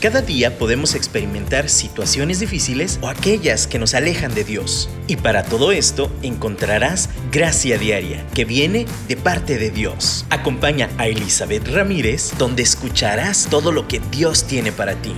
Cada día podemos experimentar situaciones difíciles o aquellas que nos alejan de Dios. Y para todo esto encontrarás gracia diaria que viene de parte de Dios. Acompaña a Elizabeth Ramírez donde escucharás todo lo que Dios tiene para ti.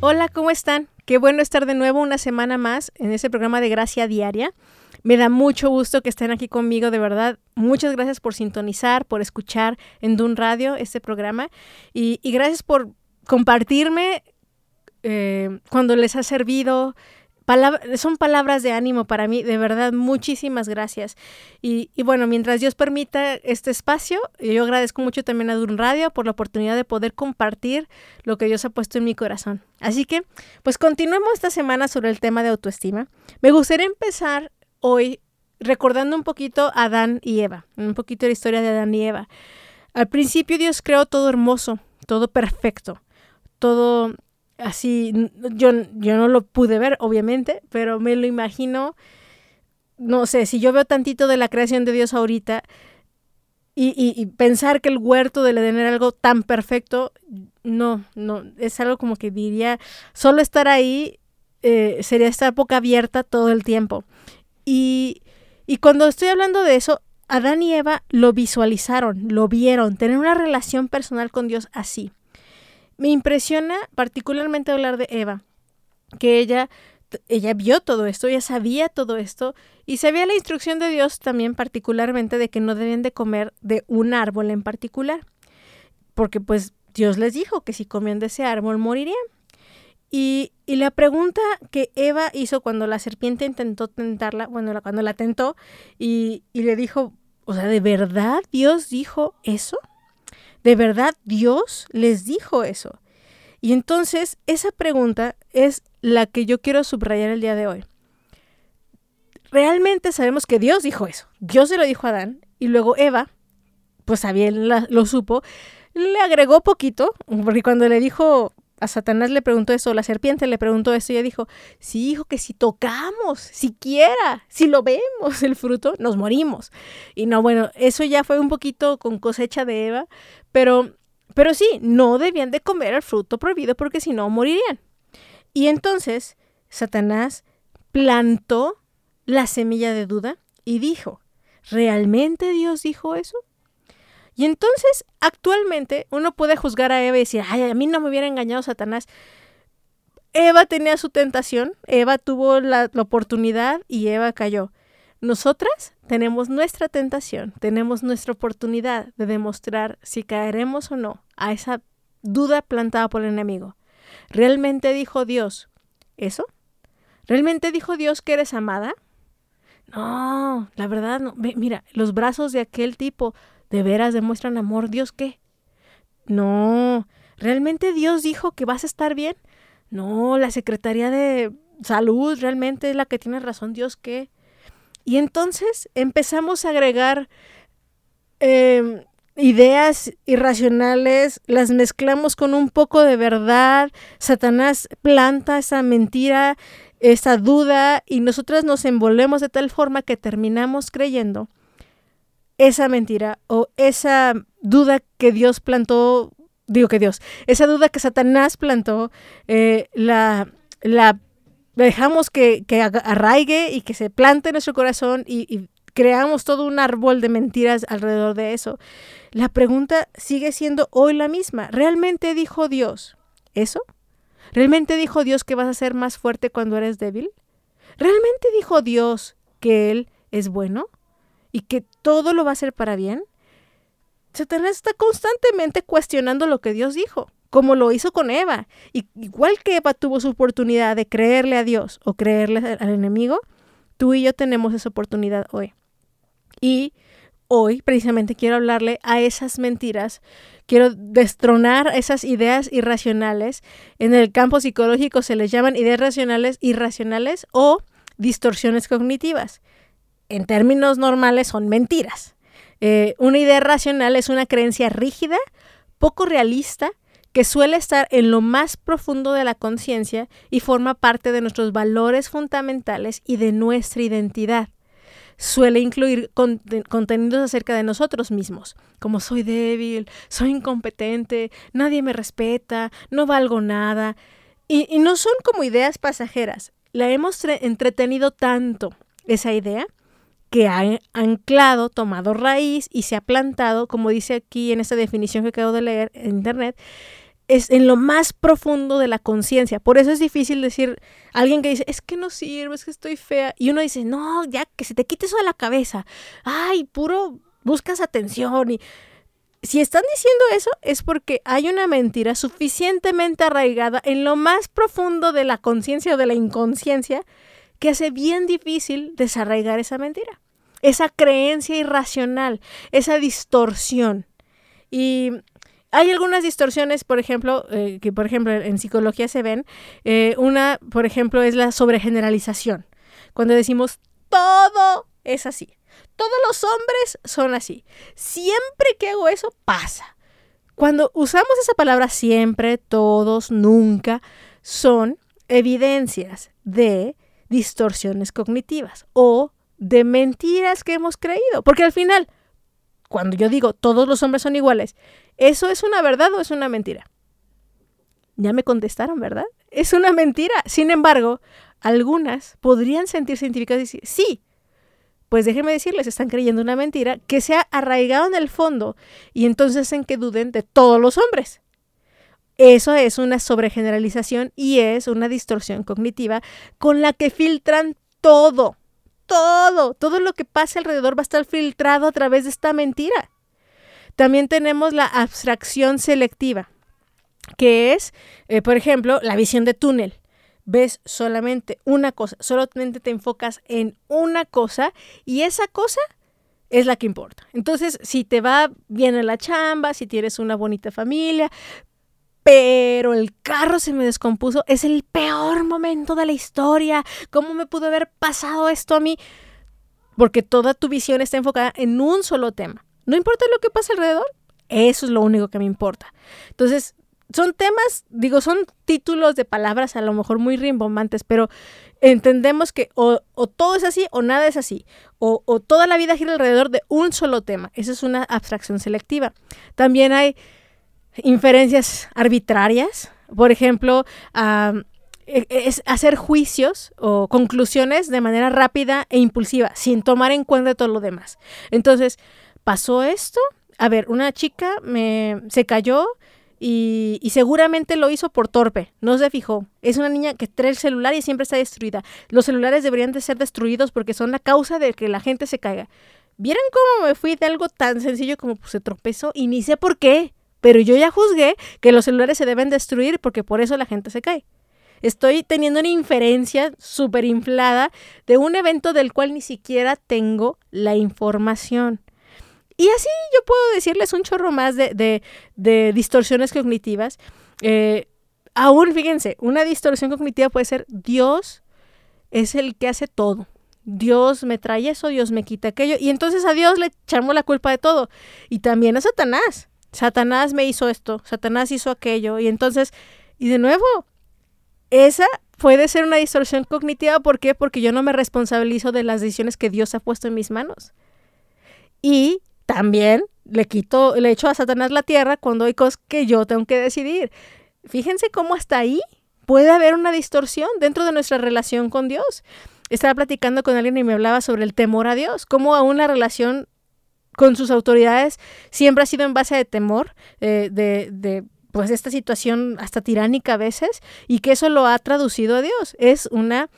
Hola, ¿cómo están? Qué bueno estar de nuevo una semana más en ese programa de Gracia Diaria. Me da mucho gusto que estén aquí conmigo, de verdad. Muchas gracias por sintonizar, por escuchar en Dun Radio este programa y, gracias por compartirme eh, cuando les ha servido. son palabras de ánimo para mí, de verdad, muchísimas gracias. Y, y, bueno, mientras Dios permita este espacio, yo agradezco mucho también a Dun Radio por la oportunidad de poder compartir lo que Dios ha puesto en mi corazón. Así que, pues continuemos esta semana sobre el tema de autoestima. Me gustaría empezar hoy recordando un poquito a Adán y Eva, un poquito la historia de Adán y Eva. Al principio Dios creó todo hermoso, todo perfecto, todo así, yo, yo no lo pude ver, obviamente, pero me lo imagino, no sé, si yo veo tantito de la creación de Dios ahorita y, pensar que el huerto del Edén era algo tan perfecto, no, no, es algo como que diría, solo estar ahí eh, sería estar boca abierta todo el tiempo. Y, cuando estoy hablando de eso, Adán y Eva lo visualizaron, lo vieron, tener una relación personal con Dios así. Me impresiona particularmente hablar de Eva, que ella, ella vio todo esto, ella sabía todo esto y sabía la instrucción de Dios también particularmente de que no debían de comer de un árbol en particular, porque pues Dios les dijo que si comían de ese árbol morirían. Y, la pregunta que Eva hizo cuando la serpiente intentó tentarla, bueno, cuando la tentó y, y le dijo, o sea, ¿de verdad Dios dijo eso? ¿De verdad Dios les dijo eso? Y entonces esa pregunta es la que yo quiero subrayar el día de hoy. Realmente sabemos que Dios dijo eso. Dios se lo dijo a Adán y luego Eva, pues también lo supo, le agregó poquito, porque cuando le dijo, a Satanás le preguntó eso, la serpiente le preguntó eso y ella dijo, sí, hijo, que si tocamos, siquiera, si lo vemos el fruto, nos morimos. Y no, bueno, eso ya fue un poquito con cosecha de Eva, pero, pero sí, no debían de comer el fruto prohibido porque si no morirían. Y entonces Satanás plantó la semilla de duda y dijo, ¿realmente Dios dijo eso? Y entonces, actualmente, uno puede juzgar a Eva y decir, ay, a mí no me hubiera engañado Satanás. Eva tenía su tentación, Eva tuvo la, oportunidad y Eva cayó. Nosotras tenemos nuestra tentación, tenemos nuestra oportunidad de demostrar si caeremos o no a esa duda plantada por el enemigo. ¿Realmente dijo Dios eso? ¿Realmente dijo Dios que eres amada? No, la verdad no. Mira, los brazos de aquel tipo ¿De veras demuestran amor? ¿Dios qué? No, ¿realmente Dios dijo que vas a estar bien? No, la Secretaría de Salud realmente es la que tiene razón, Dios qué. Y entonces empezamos a agregar em, ideas irracionales, las mezclamos con un poco de verdad, Satanás planta esa mentira, esa duda y nosotras nos envolvemos de tal forma que terminamos creyendo esa mentira o esa duda que Dios plantó, digo que Dios, esa duda que Satanás plantó, eh, la, la dejamos que, que, arraigue y que se plante en nuestro corazón y, y creamos todo un árbol de mentiras alrededor de eso. La pregunta sigue siendo hoy la misma. ¿Realmente dijo Dios eso? ¿Realmente dijo Dios que vas a ser más fuerte cuando eres débil? ¿Realmente dijo Dios que Él es bueno? Y que todo lo va a hacer para bien, Satanás está constantemente cuestionando lo que Dios dijo, como lo hizo con Eva. Y igual que Eva tuvo su oportunidad de creerle a Dios o creerle al enemigo, tú y yo tenemos esa oportunidad hoy. Y hoy precisamente quiero hablarle a esas mentiras, quiero destronar esas ideas irracionales. En el campo psicológico se les llaman ideas racionales, irracionales o distorsiones cognitivas en términos normales son mentiras. Eh, una idea racional es una creencia rígida, poco realista, que suele estar en lo más profundo de la conciencia y forma parte de nuestros valores fundamentales y de nuestra identidad. suele incluir contenidos acerca de nosotros mismos, como soy débil, soy incompetente, nadie me respeta, no valgo nada. Y, y no son como ideas pasajeras. La hemos entretenido tanto, esa idea, que ha anclado, tomado raíz y se ha plantado, como dice aquí en esta definición que acabo de leer en internet, es en lo más profundo de la conciencia. Por eso es difícil decir alguien que dice, es que no sirve, es que estoy fea. Y uno dice, no, ya que se te quite eso de la cabeza. Ay, puro, buscas atención. Y si están diciendo eso es porque hay una mentira suficientemente arraigada en lo más profundo de la conciencia o de la inconsciencia que hace bien difícil desarraigar esa mentira, esa creencia irracional, esa distorsión. Y hay algunas distorsiones, por ejemplo, eh, que por ejemplo en psicología se ven. Eh, una, por ejemplo, es la sobregeneralización. Cuando decimos todo es así. Todos los hombres son así. Siempre que hago eso, pasa. Cuando usamos esa palabra siempre, todos, nunca, son evidencias de distorsiones cognitivas o de mentiras que hemos creído. Porque al final, cuando yo digo todos los hombres son iguales, ¿eso es una verdad o es una mentira? Ya me contestaron, ¿verdad? Es una mentira. Sin embargo, algunas podrían sentirse identificadas y decir, sí, pues déjenme decirles, están creyendo una mentira que se ha arraigado en el fondo y entonces en que duden de todos los hombres. Eso es una sobregeneralización y es una distorsión cognitiva con la que filtran todo, todo, todo lo que pase alrededor va a estar filtrado a través de esta mentira. También tenemos la abstracción selectiva, que es, eh, por ejemplo, la visión de túnel. Ves solamente una cosa, solamente te enfocas en una cosa y esa cosa es la que importa. Entonces, si te va bien en la chamba, si tienes una bonita familia, pero el carro se me descompuso. Es el peor momento de la historia. ¿Cómo me pudo haber pasado esto a mí? Porque toda tu visión está enfocada en un solo tema. No importa lo que pase alrededor, eso es lo único que me importa. Entonces, son temas, digo, son títulos de palabras a lo mejor muy rimbombantes, pero entendemos que o, todo es así o nada es así, o, o toda la vida gira alrededor de un solo tema. Esa es una abstracción selectiva. También hay inferencias arbitrarias, por ejemplo, e, es hacer juicios o conclusiones de manera rápida e impulsiva, sin tomar en cuenta todo lo demás. Entonces, pasó esto, a ver, una chica me, se cayó y, y, seguramente lo hizo por torpe, no se fijó. Es una niña que trae el celular y siempre está destruida. Los celulares deberían de ser destruidos porque son la causa de que la gente se caiga. ¿Vieron cómo me fui de algo tan sencillo como pues, se tropezó y ni sé por qué? Pero yo ya juzgué que los celulares se deben destruir porque por eso la gente se cae. Estoy teniendo una inferencia súper inflada de un evento del cual ni siquiera tengo la información. Y así yo puedo decirles un chorro más de, distorsiones cognitivas. Eh, aún, fíjense, una distorsión cognitiva puede ser Dios es el que hace todo. Dios me trae eso, Dios me quita aquello. Y entonces a Dios le echamos la culpa de todo. Y también a Satanás. Satanás me hizo esto, Satanás hizo aquello, y entonces, y de nuevo, esa puede ser una distorsión cognitiva, ¿por qué? Porque yo no me responsabilizo de las decisiones que Dios ha puesto en mis manos. Y también le quito, le echo a Satanás la tierra cuando hay cosas que yo tengo que decidir. Fíjense cómo hasta ahí puede haber una distorsión dentro de nuestra relación con Dios. Estaba platicando con alguien y me hablaba sobre el temor a Dios, cómo a una relación con sus autoridades siempre ha sido en base de temor, eh, de, de pues esta situación hasta tiránica a veces, y que eso lo ha traducido a Dios. Es una,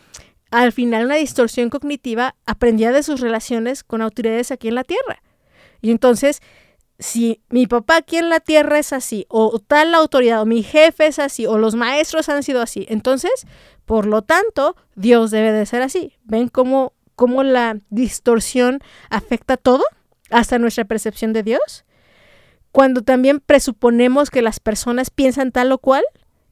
al final, una distorsión cognitiva aprendida de sus relaciones con autoridades aquí en la tierra. Y entonces, si mi papá aquí en la tierra es así, o tal autoridad, o mi jefe es así, o los maestros han sido así, entonces, por lo tanto, Dios debe de ser así. ¿Ven cómo, cómo la distorsión afecta todo? Hasta nuestra percepción de Dios. Cuando también presuponemos que las personas piensan tal o cual,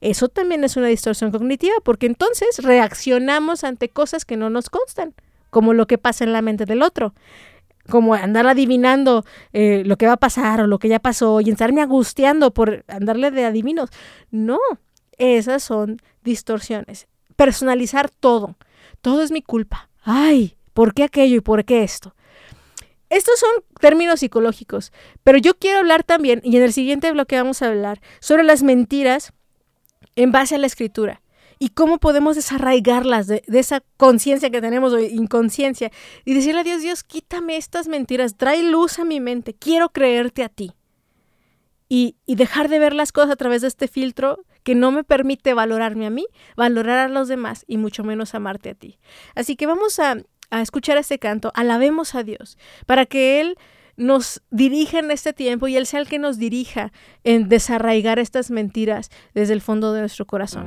eso también es una distorsión cognitiva, porque entonces reaccionamos ante cosas que no nos constan, como lo que pasa en la mente del otro, como andar adivinando eh, lo que va a pasar o lo que ya pasó y estarme angustiando por andarle de adivinos. No, esas son distorsiones. Personalizar todo. Todo es mi culpa. Ay, ¿Por qué aquello y por qué esto? Estos son términos psicológicos, pero yo quiero hablar también, y en el siguiente bloque vamos a hablar, sobre las mentiras en base a la escritura y cómo podemos desarraigarlas de, esa conciencia que tenemos o inconsciencia y decirle a Dios, Dios, quítame estas mentiras, trae luz a mi mente, quiero creerte a ti. Y, y dejar de ver las cosas a través de este filtro que no me permite valorarme a mí, valorar a los demás y mucho menos amarte a ti. Así que vamos a a escuchar este canto, alabemos a Dios, para que Él nos dirija en este tiempo y Él sea el que nos dirija en desarraigar estas mentiras desde el fondo de nuestro corazón.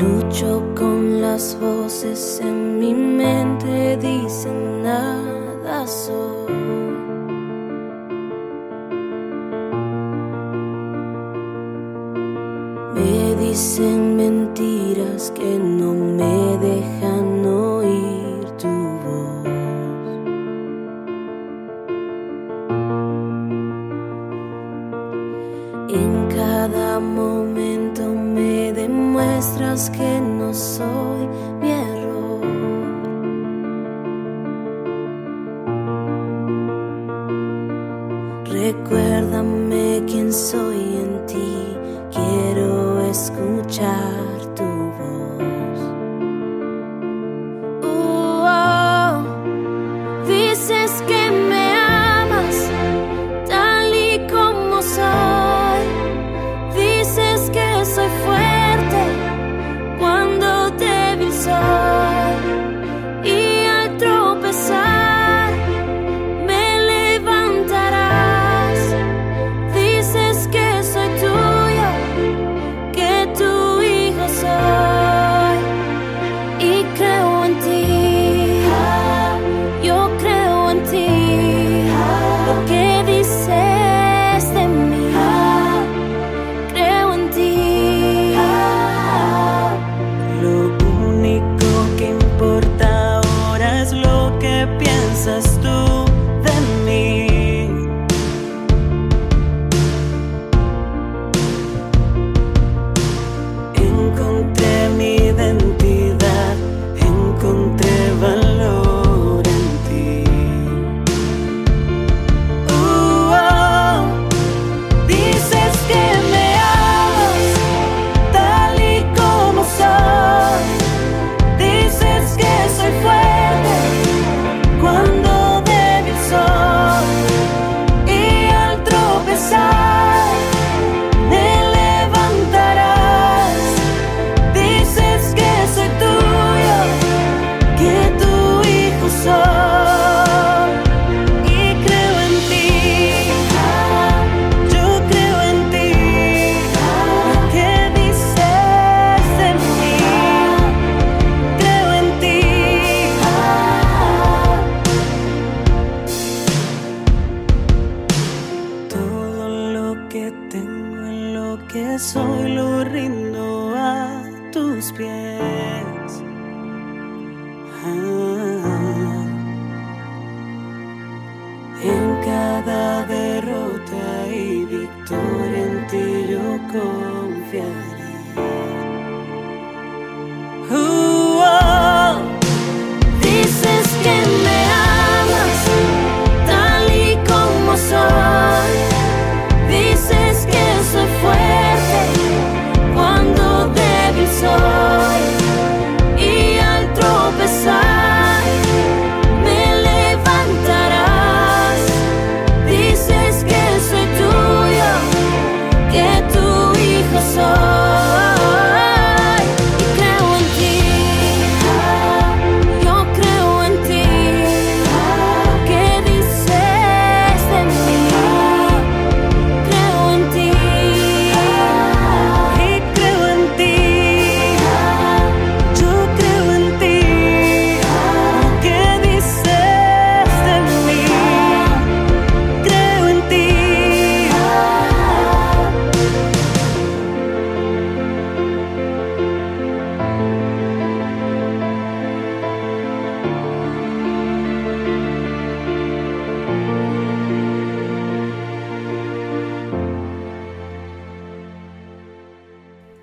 Lucho con las voces en mi mente, dicen nada. Dicen mentiras que no me dejan oír tu voz. En cada momento me demuestras que no soy mi error. Recuérdame quién soy en ti, quiero escuchar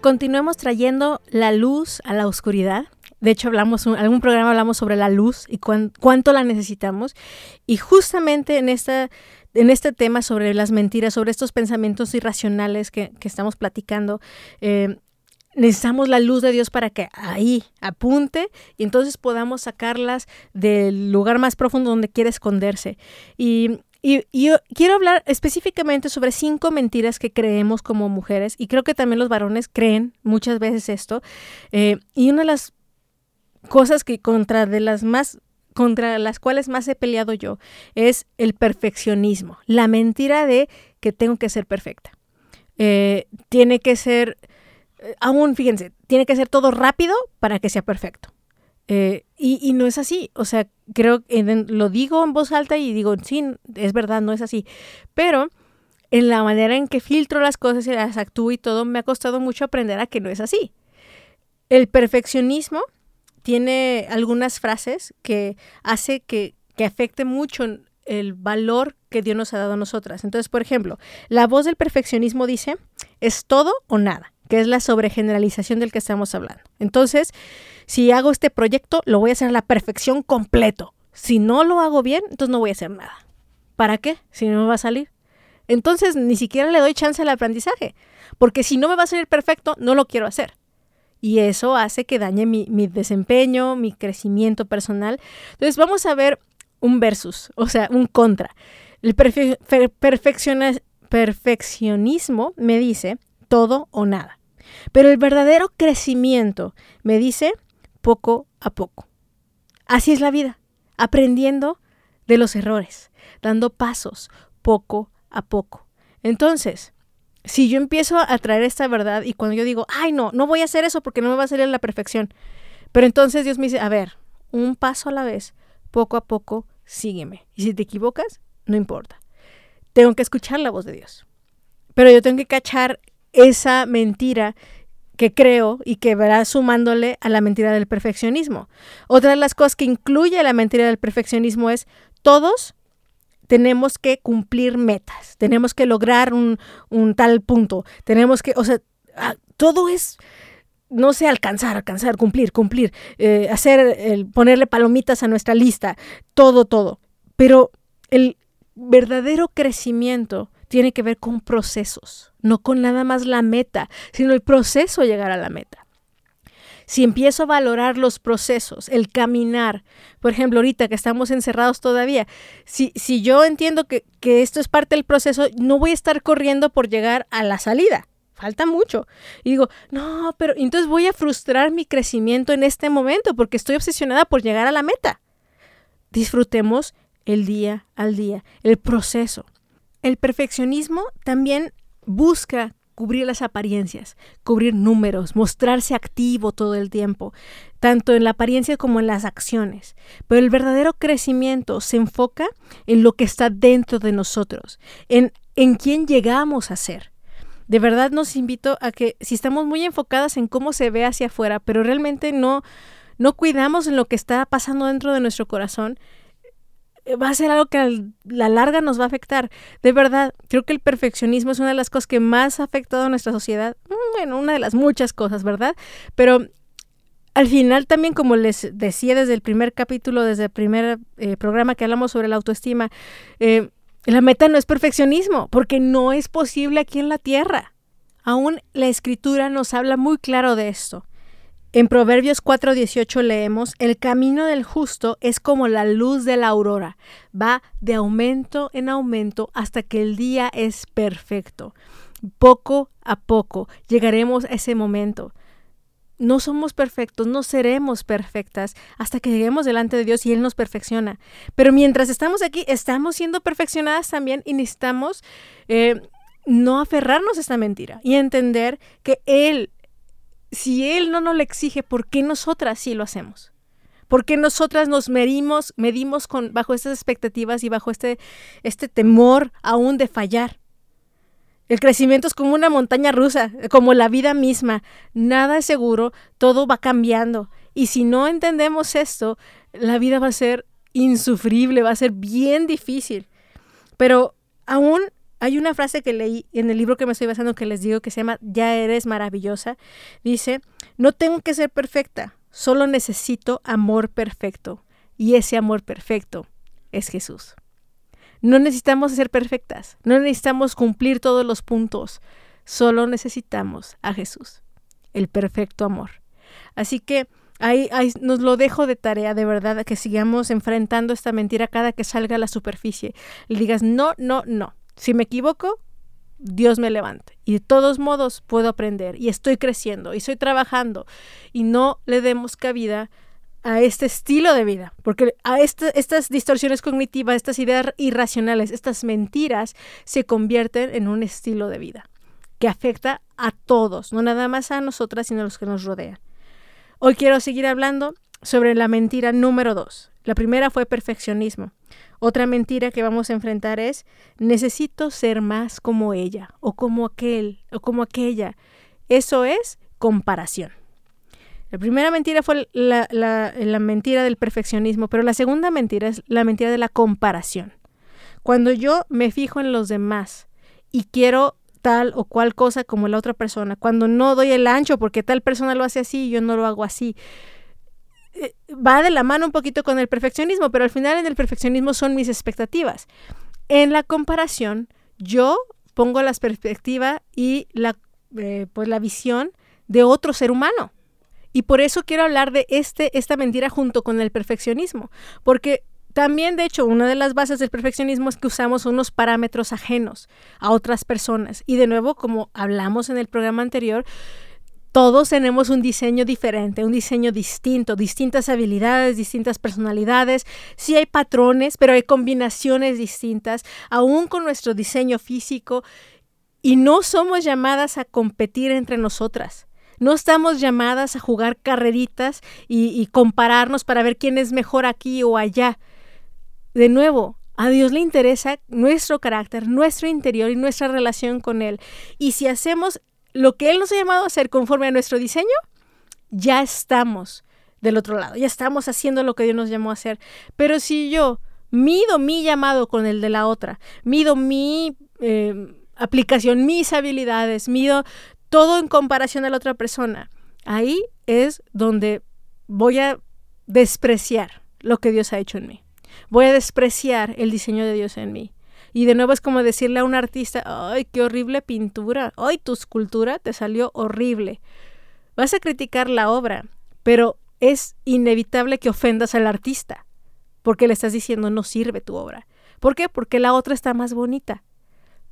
continuemos trayendo la luz a la oscuridad. De hecho, hablamos, en algún programa hablamos sobre la luz y cuán- cuánto la necesitamos. Y justamente en, esta, en este tema sobre las mentiras, sobre estos pensamientos irracionales que, que estamos platicando, eh, necesitamos la luz de Dios para que ahí apunte y entonces podamos sacarlas del lugar más profundo donde quiere esconderse. Y, y- yo quiero hablar específicamente sobre cinco mentiras que creemos como mujeres y creo que también los varones creen muchas veces esto. Eh, y una de las cosas que contra de las más contra las cuales más he peleado yo es el perfeccionismo, la mentira de que tengo que ser perfecta. Eh, tiene que ser, eh, aún fíjense, tiene que ser todo rápido para que sea perfecto. Eh, y, no es así, o sea, creo que lo digo en voz alta y digo, sí, es verdad, no es así, pero en la manera en que filtro las cosas y las actúo y todo, me ha costado mucho aprender a que no es así. El perfeccionismo tiene algunas frases que hace que, que afecte mucho el valor que Dios nos ha dado a nosotras. Entonces, por ejemplo, la voz del perfeccionismo dice, es todo o nada, que es la sobregeneralización del que estamos hablando. Entonces, si hago este proyecto, lo voy a hacer a la perfección completo. Si no lo hago bien, entonces no voy a hacer nada. ¿Para qué? Si no me va a salir. Entonces, ni siquiera le doy chance al aprendizaje, porque si no me va a salir perfecto, no lo quiero hacer. Y eso hace que dañe mi, mi desempeño, mi crecimiento personal. Entonces, vamos a ver un versus, o sea, un contra. El perfe- perfeccionismo me dice todo o nada. Pero el verdadero crecimiento me dice poco a poco. Así es la vida, aprendiendo de los errores, dando pasos poco a poco. Entonces, si yo empiezo a traer esta verdad y cuando yo digo, ay, no, no voy a hacer eso porque no me va a salir a la perfección, pero entonces Dios me dice, a ver, un paso a la vez, poco a poco, sígueme. Y si te equivocas, no importa. Tengo que escuchar la voz de Dios. Pero yo tengo que cachar esa mentira que creo y que verá sumándole a la mentira del perfeccionismo. Otra de las cosas que incluye la mentira del perfeccionismo es todos tenemos que cumplir metas, tenemos que lograr un, un tal punto, tenemos que, o sea, todo es, no sé, alcanzar, alcanzar, cumplir, cumplir, eh, hacer, el, ponerle palomitas a nuestra lista, todo, todo. Pero el verdadero crecimiento tiene que ver con procesos, no con nada más la meta, sino el proceso de llegar a la meta. Si empiezo a valorar los procesos, el caminar, por ejemplo, ahorita que estamos encerrados todavía, si, si yo entiendo que, que esto es parte del proceso, no voy a estar corriendo por llegar a la salida. Falta mucho. Y digo, no, pero entonces voy a frustrar mi crecimiento en este momento porque estoy obsesionada por llegar a la meta. Disfrutemos el día al día, el proceso. El perfeccionismo también busca cubrir las apariencias, cubrir números, mostrarse activo todo el tiempo, tanto en la apariencia como en las acciones. Pero el verdadero crecimiento se enfoca en lo que está dentro de nosotros, en, en quién llegamos a ser. De verdad nos invito a que si estamos muy enfocadas en cómo se ve hacia afuera, pero realmente no, no cuidamos en lo que está pasando dentro de nuestro corazón, va a ser algo que a la larga nos va a afectar. De verdad, creo que el perfeccionismo es una de las cosas que más ha afectado a nuestra sociedad. Bueno, una de las muchas cosas, ¿verdad? Pero al final también, como les decía desde el primer capítulo, desde el primer eh, programa que hablamos sobre la autoestima, eh, la meta no es perfeccionismo, porque no es posible aquí en la tierra. Aún la escritura nos habla muy claro de esto. En Proverbios 4:18 leemos, el camino del justo es como la luz de la aurora, va de aumento en aumento hasta que el día es perfecto. Poco a poco llegaremos a ese momento. No somos perfectos, no seremos perfectas hasta que lleguemos delante de Dios y Él nos perfecciona. Pero mientras estamos aquí, estamos siendo perfeccionadas también y necesitamos eh, no aferrarnos a esta mentira y entender que Él si Él no nos lo exige, ¿por qué nosotras sí lo hacemos? ¿Por qué nosotras nos medimos, medimos con, bajo estas expectativas y bajo este, este temor aún de fallar? El crecimiento es como una montaña rusa, como la vida misma. Nada es seguro, todo va cambiando. Y si no entendemos esto, la vida va a ser insufrible, va a ser bien difícil. Pero aún hay una frase que leí en el libro que me estoy basando que les digo que se llama Ya eres maravillosa. Dice, no tengo que ser perfecta, solo necesito amor perfecto. Y ese amor perfecto es Jesús. No necesitamos ser perfectas, no necesitamos cumplir todos los puntos, solo necesitamos a Jesús, el perfecto amor. Así que ahí, ahí nos lo dejo de tarea, de verdad, que sigamos enfrentando esta mentira cada que salga a la superficie. Y digas, no, no, no. Si me equivoco, Dios me levante. Y de todos modos puedo aprender y estoy creciendo y estoy trabajando. Y no le demos cabida a este estilo de vida, porque a este- estas distorsiones cognitivas, estas ideas irracionales, estas mentiras se convierten en un estilo de vida que afecta a todos, no nada más a nosotras, sino a los que nos rodean. Hoy quiero seguir hablando sobre la mentira número dos. La primera fue perfeccionismo. Otra mentira que vamos a enfrentar es necesito ser más como ella o como aquel o como aquella. Eso es comparación. La primera mentira fue la, mentira del perfeccionismo, pero la segunda mentira es la mentira de la comparación. Cuando yo me fijo en los demás y quiero tal o cual cosa como la otra persona, cuando no doy el ancho porque tal persona lo hace así y yo no lo hago así, va de la mano un poquito con el perfeccionismo, pero al final en el perfeccionismo son mis expectativas. En la comparación, yo pongo la perspectiva y la, eh, pues la visión de otro ser humano. Y por eso quiero hablar de este, esta mentira junto con el perfeccionismo, porque también, de hecho, una de las bases del perfeccionismo es que usamos unos parámetros ajenos a otras personas. Y de nuevo, como hablamos en el programa anterior, todos tenemos un diseño diferente, un diseño distinto, distintas habilidades, distintas personalidades. Sí hay patrones, pero hay combinaciones distintas, aún con nuestro diseño físico. Y no somos llamadas a competir entre nosotras. No estamos llamadas a jugar carreritas y, y compararnos para ver quién es mejor aquí o allá. De nuevo, a Dios le interesa nuestro carácter, nuestro interior y nuestra relación con Él. Y si hacemos lo que Él nos ha llamado a hacer conforme a nuestro diseño, ya estamos del otro lado, ya estamos haciendo lo que Dios nos llamó a hacer. Pero si yo mido mi llamado con el de la otra, mido mi eh, aplicación, mis habilidades, mido todo en comparación a la otra persona, ahí es donde voy a despreciar lo que Dios ha hecho en mí. Voy a despreciar el diseño de Dios en mí. Y de nuevo es como decirle a un artista, ay, qué horrible pintura, ay, tu escultura te salió horrible. Vas a criticar la obra, pero es inevitable que ofendas al artista, porque le estás diciendo no sirve tu obra. ¿Por qué? Porque la otra está más bonita.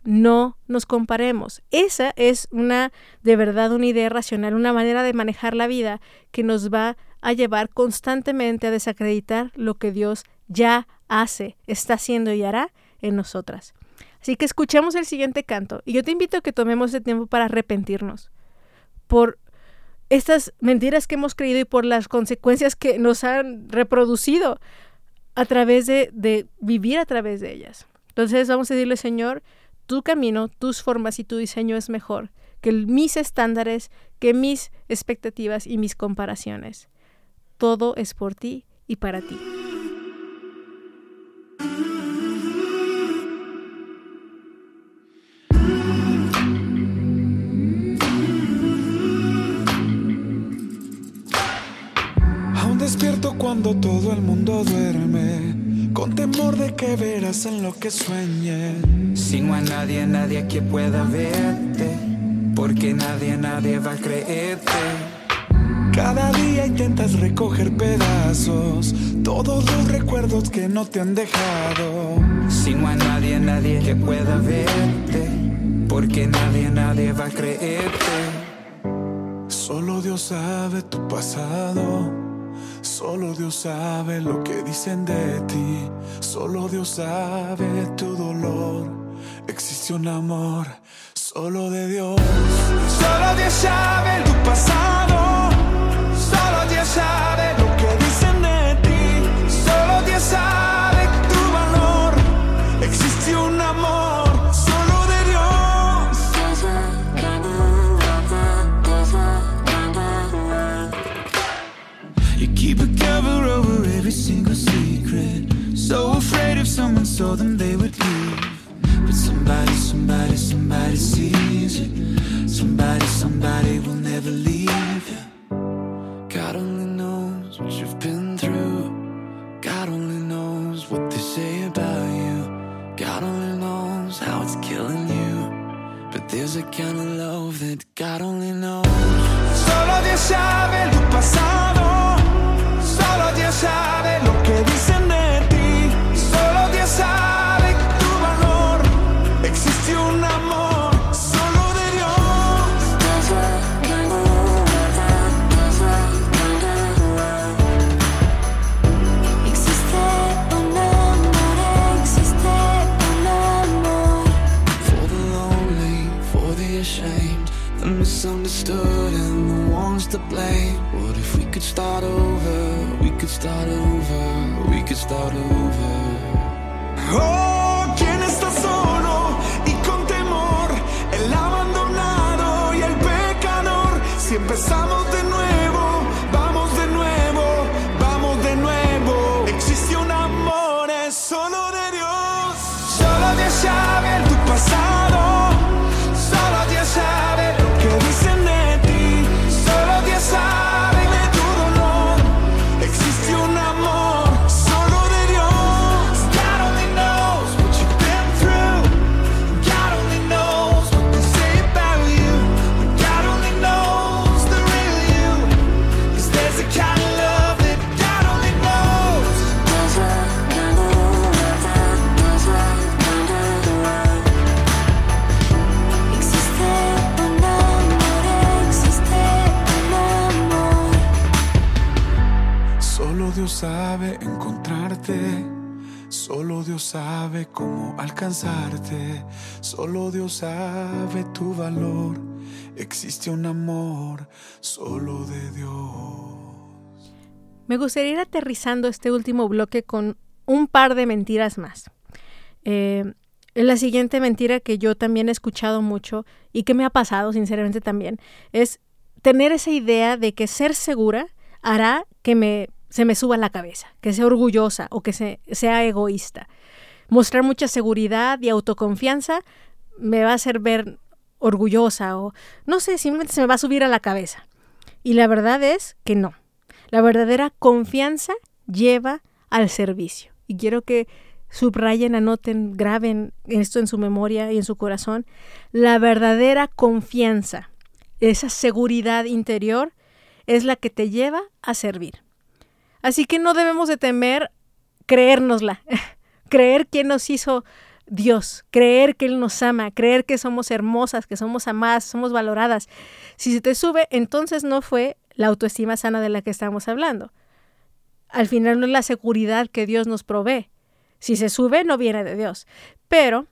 No nos comparemos. Esa es una, de verdad, una idea racional, una manera de manejar la vida que nos va a llevar constantemente a desacreditar lo que Dios ya hace, está haciendo y hará en nosotras. Así que escuchemos el siguiente canto y yo te invito a que tomemos ese tiempo para arrepentirnos por estas mentiras que hemos creído y por las consecuencias que nos han reproducido a través de, de vivir a través de ellas. Entonces vamos a decirle, Señor, tu camino, tus formas y tu diseño es mejor que el- mis estándares, que mis expectativas y mis comparaciones. Todo es por ti y para ti. Despierto cuando todo el mundo duerme, con temor de que verás en lo que sueñe. Si no hay nadie, nadie que pueda verte, porque nadie, nadie va a creerte. Cada día intentas recoger pedazos, todos los recuerdos que no te han dejado. Si no hay nadie, nadie que pueda verte, porque nadie, nadie va a creerte. Solo Dios sabe tu pasado, solo Dios sabe lo que dicen de ti, solo Dios sabe tu dolor. Existe un amor solo de Dios. Solo Dios sabe tu pasado, Saw them, they would leave. But Somebody, somebody, somebody sees it. Somebody, somebody will never leave. God only knows what you've been through. God only knows what they say about you. God only knows how it's killing you. But there's a kind of love that God only knows. Solo Dios sabe start over. We could start over. Oh, sabe encontrarte. Solo Dios sabe cómo alcanzarte. Solo Dios sabe tu valor. Existe un amor solo de Dios. Me gustaría ir aterrizando este último bloque con un par de mentiras más. Eh, la siguiente mentira que yo también he escuchado mucho y que me ha pasado sinceramente también es tener esa idea de que ser segura hará que me, se me suba la cabeza, que sea orgullosa o que se- sea egoísta. Mostrar mucha seguridad y autoconfianza me va a hacer ver orgullosa o no sé, simplemente se me va a subir a la cabeza. Y la verdad es que no. La verdadera confianza lleva al servicio. Y quiero que subrayen, anoten, graben esto en su memoria y en su corazón. La verdadera confianza, esa seguridad interior, es la que te lleva a servir. Así que no debemos de temer creérnosla, creer que nos hizo Dios, creer que Él nos ama, creer que somos hermosas, que somos amadas, somos valoradas. Si se te sube, entonces no fue la autoestima sana de la que estamos hablando. Al final no es la seguridad que Dios nos provee. Si se sube, no viene de Dios. Pero,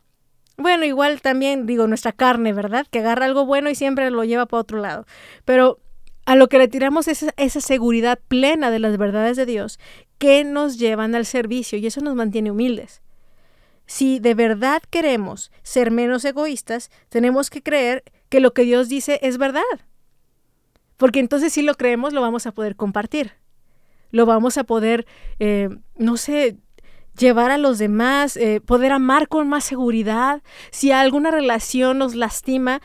bueno, igual también digo nuestra carne, ¿verdad? Que agarra algo bueno y siempre lo lleva para otro lado. Pero a lo que le tiramos es esa seguridad plena de las verdades de Dios que nos llevan al servicio y eso nos mantiene humildes. Si de verdad queremos ser menos egoístas, tenemos que creer que lo que Dios dice es verdad. Porque entonces si lo creemos, lo vamos a poder compartir. Lo vamos a poder, eh, no sé, llevar a los demás, eh, poder amar con más seguridad. Si alguna relación nos lastima,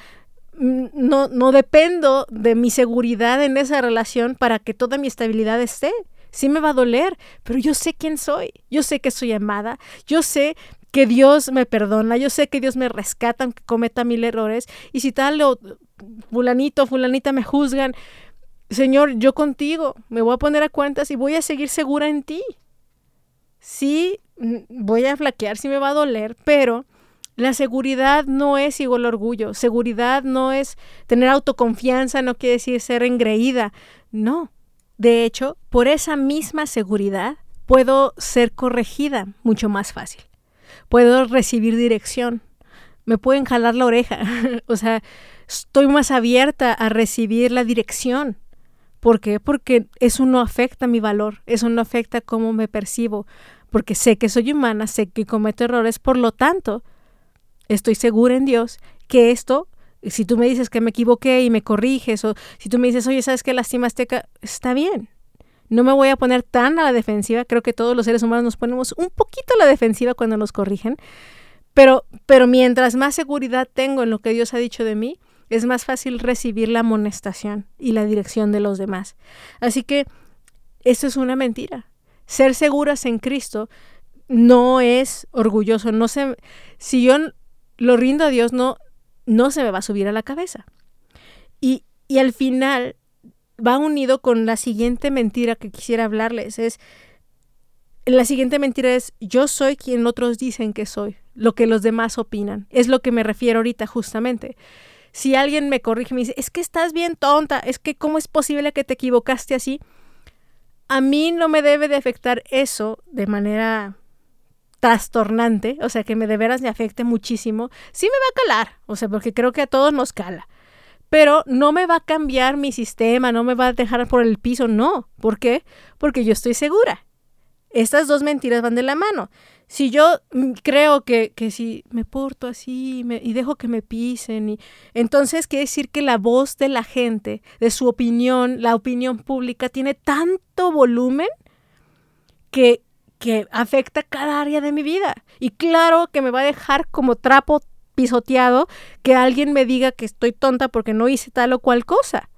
no, no dependo de mi seguridad en esa relación para que toda mi estabilidad esté. Sí me va a doler, pero yo sé quién soy. Yo sé que soy amada. Yo sé que Dios me perdona. Yo sé que Dios me rescata aunque cometa mil errores. Y si tal o fulanito, fulanita me juzgan, Señor, yo contigo me voy a poner a cuentas y voy a seguir segura en ti. Sí, mm, voy a flaquear, sí me va a doler, pero la seguridad no es igual al orgullo. Seguridad no es tener autoconfianza, no quiere decir ser engreída. No. De hecho, por esa misma seguridad puedo ser corregida mucho más fácil. Puedo recibir dirección. Me pueden jalar la oreja. o sea, estoy más abierta a recibir la dirección. ¿Por qué? Porque eso no afecta mi valor, eso no afecta cómo me percibo, porque sé que soy humana, sé que cometo errores, por lo tanto, estoy segura en Dios que esto, si tú me dices que me equivoqué y me corriges, o si tú me dices, oye, ¿sabes qué lastimaste acá? Está bien. No me voy a poner tan a la defensiva, creo que todos los seres humanos nos ponemos un poquito a la defensiva cuando nos corrigen, Pero, pero mientras más seguridad tengo en lo que Dios ha dicho de mí, es más fácil recibir la amonestación y la dirección de los demás. Así que esto es una mentira. Ser seguras en Cristo no es orgulloso. No se, si yo lo rindo a Dios, no, no se me va a subir a la cabeza. Y, y al final va unido con la siguiente mentira que quisiera hablarles. Es, la siguiente mentira es, yo soy quien otros dicen que soy, lo que los demás opinan. Es lo que me refiero ahorita justamente. Si alguien me corrige me dice, es que estás bien tonta, es que cómo es posible que te equivocaste así, a mí no me debe de afectar eso de manera trastornante, o sea, que me de veras me afecte muchísimo. Sí me va a calar, o sea, porque creo que a todos nos cala. Pero no me va a cambiar mi sistema, no me va a dejar por el piso, no. ¿Por qué? Porque yo estoy segura. Estas dos mentiras van de la mano. Si yo mm, creo que, que si me porto así me- y dejo que me pisen, y, entonces quiere decir que la voz de la gente, de su opinión, la opinión pública, tiene tanto volumen que, que afecta cada área de mi vida. Y claro que me va a dejar como trapo pisoteado que alguien me diga que estoy tonta porque no hice tal o cual cosa.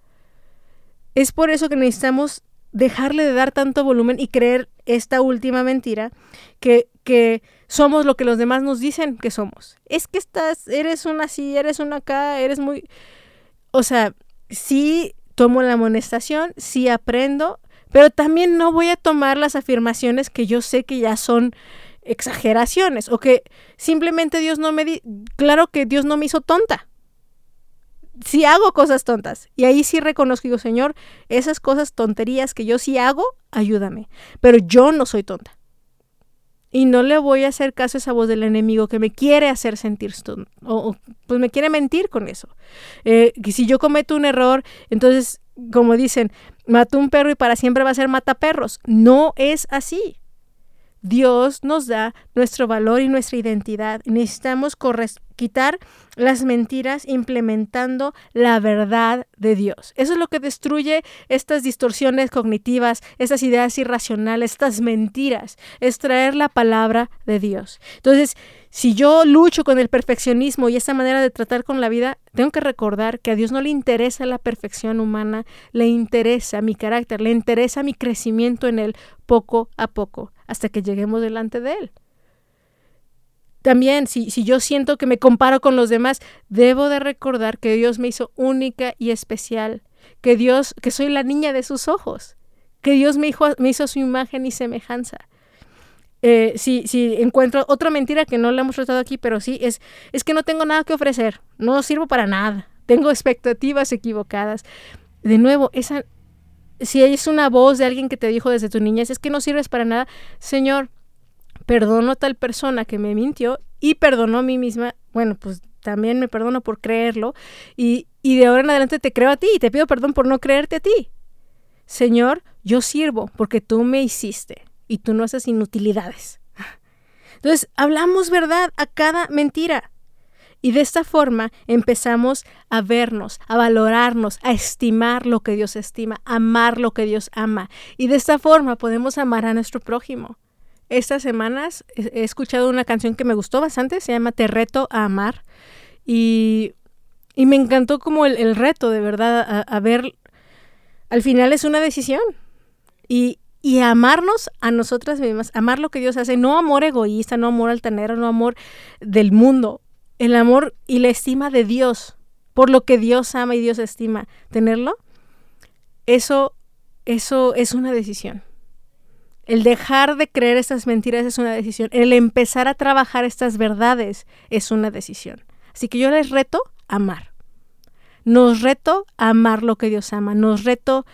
Es por eso que necesitamos dejarle de dar tanto volumen y creer esta última mentira que, que somos lo que los demás nos dicen que somos. Es que estás, eres una así, eres una acá, eres muy... O sea, sí tomo la amonestación, sí aprendo, pero también no voy a tomar las afirmaciones que yo sé que ya son exageraciones o que simplemente Dios no me di claro que Dios no me hizo tonta. Sí hago cosas tontas y ahí sí reconozco, digo, Señor, esas cosas tonterías que yo sí hago, ayúdame, pero yo no soy tonta. Y no le voy a hacer caso a esa voz del enemigo que me quiere hacer sentir tonta, o, o, pues me quiere mentir con eso. Eh, que si yo cometo un error, entonces, como dicen, mató un perro y para siempre va a ser mataperros. No es así. Dios nos da nuestro valor y nuestra identidad. Necesitamos corres- quitar las mentiras implementando la verdad de Dios. Eso es lo que destruye estas distorsiones cognitivas, estas ideas irracionales, estas mentiras. Es traer la palabra de Dios. Entonces, si yo lucho con el perfeccionismo y esa manera de tratar con la vida, tengo que recordar que a Dios no le interesa la perfección humana, le interesa mi carácter, le interesa mi crecimiento en Él poco a poco, hasta que lleguemos delante de Él. También, si, si yo siento que me comparo con los demás, debo de recordar que Dios me hizo única y especial, que Dios, que soy la niña de sus ojos, que Dios me hizo, me hizo su imagen y semejanza. Eh, si, si encuentro otra mentira que no la hemos tratado aquí, pero sí, es, es que no tengo nada que ofrecer, no sirvo para nada, tengo expectativas equivocadas. De nuevo, esa, si es una voz de alguien que te dijo desde tu niñez, es que no sirves para nada, Señor, perdono a tal persona que me mintió y perdono a mí misma, bueno, pues también me perdono por creerlo y, y de ahora en adelante te creo a ti y te pido perdón por no creerte a ti. Señor, yo sirvo porque tú me hiciste y tú no haces inutilidades. Entonces, hablamos verdad a cada mentira. Y de esta forma empezamos a vernos, a valorarnos, a estimar lo que Dios estima, amar lo que Dios ama. Y de esta forma podemos amar a nuestro prójimo. Estas semanas he escuchado una canción que me gustó bastante, se llama Te reto a amar. Y, y me encantó como el, el reto, de verdad, a, a ver, al final es una decisión. Y, y amarnos a nosotras mismas, amar lo que Dios hace, no amor egoísta, no amor altanero, no amor del mundo, el amor y la estima de Dios, por lo que Dios ama y Dios estima, tenerlo, eso, eso es una decisión. El dejar de creer estas mentiras es una decisión. El empezar a trabajar estas verdades es una decisión. Así que yo les reto a amar. Nos reto a amar lo que Dios ama. Nos reto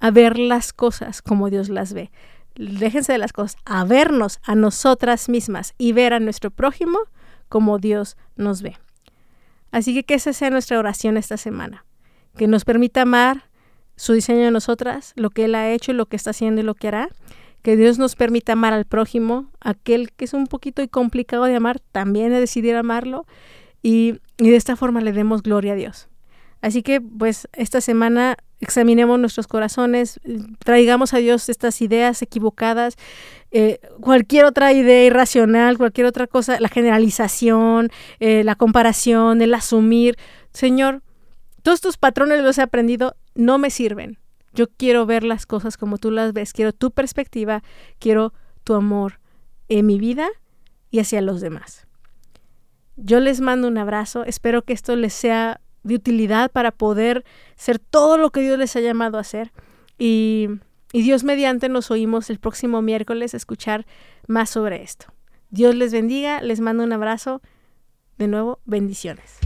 a ver las cosas como Dios las ve. Déjense de las cosas, a vernos a nosotras mismas y ver a nuestro prójimo como Dios nos ve. Así que que esa sea nuestra oración esta semana. Que nos permita amar su diseño de nosotras, lo que Él ha hecho, lo que está haciendo y lo que hará. Que Dios nos permita amar al prójimo, aquel que es un poquito complicado de amar, también de decidir amarlo. Y, y de esta forma le demos gloria a Dios. Así que pues esta semana examinemos nuestros corazones, traigamos a Dios estas ideas equivocadas, eh, cualquier otra idea irracional, cualquier otra cosa, la generalización, eh, la comparación, el asumir. Señor, todos tus patrones los he aprendido, no me sirven. Yo quiero ver las cosas como tú las ves, quiero tu perspectiva, quiero tu amor en mi vida y hacia los demás. Yo les mando un abrazo, espero que esto les sea de utilidad para poder ser todo lo que Dios les ha llamado a hacer. Y, y Dios mediante nos oímos el próximo miércoles a escuchar más sobre esto. Dios les bendiga, les mando un abrazo. De nuevo, bendiciones.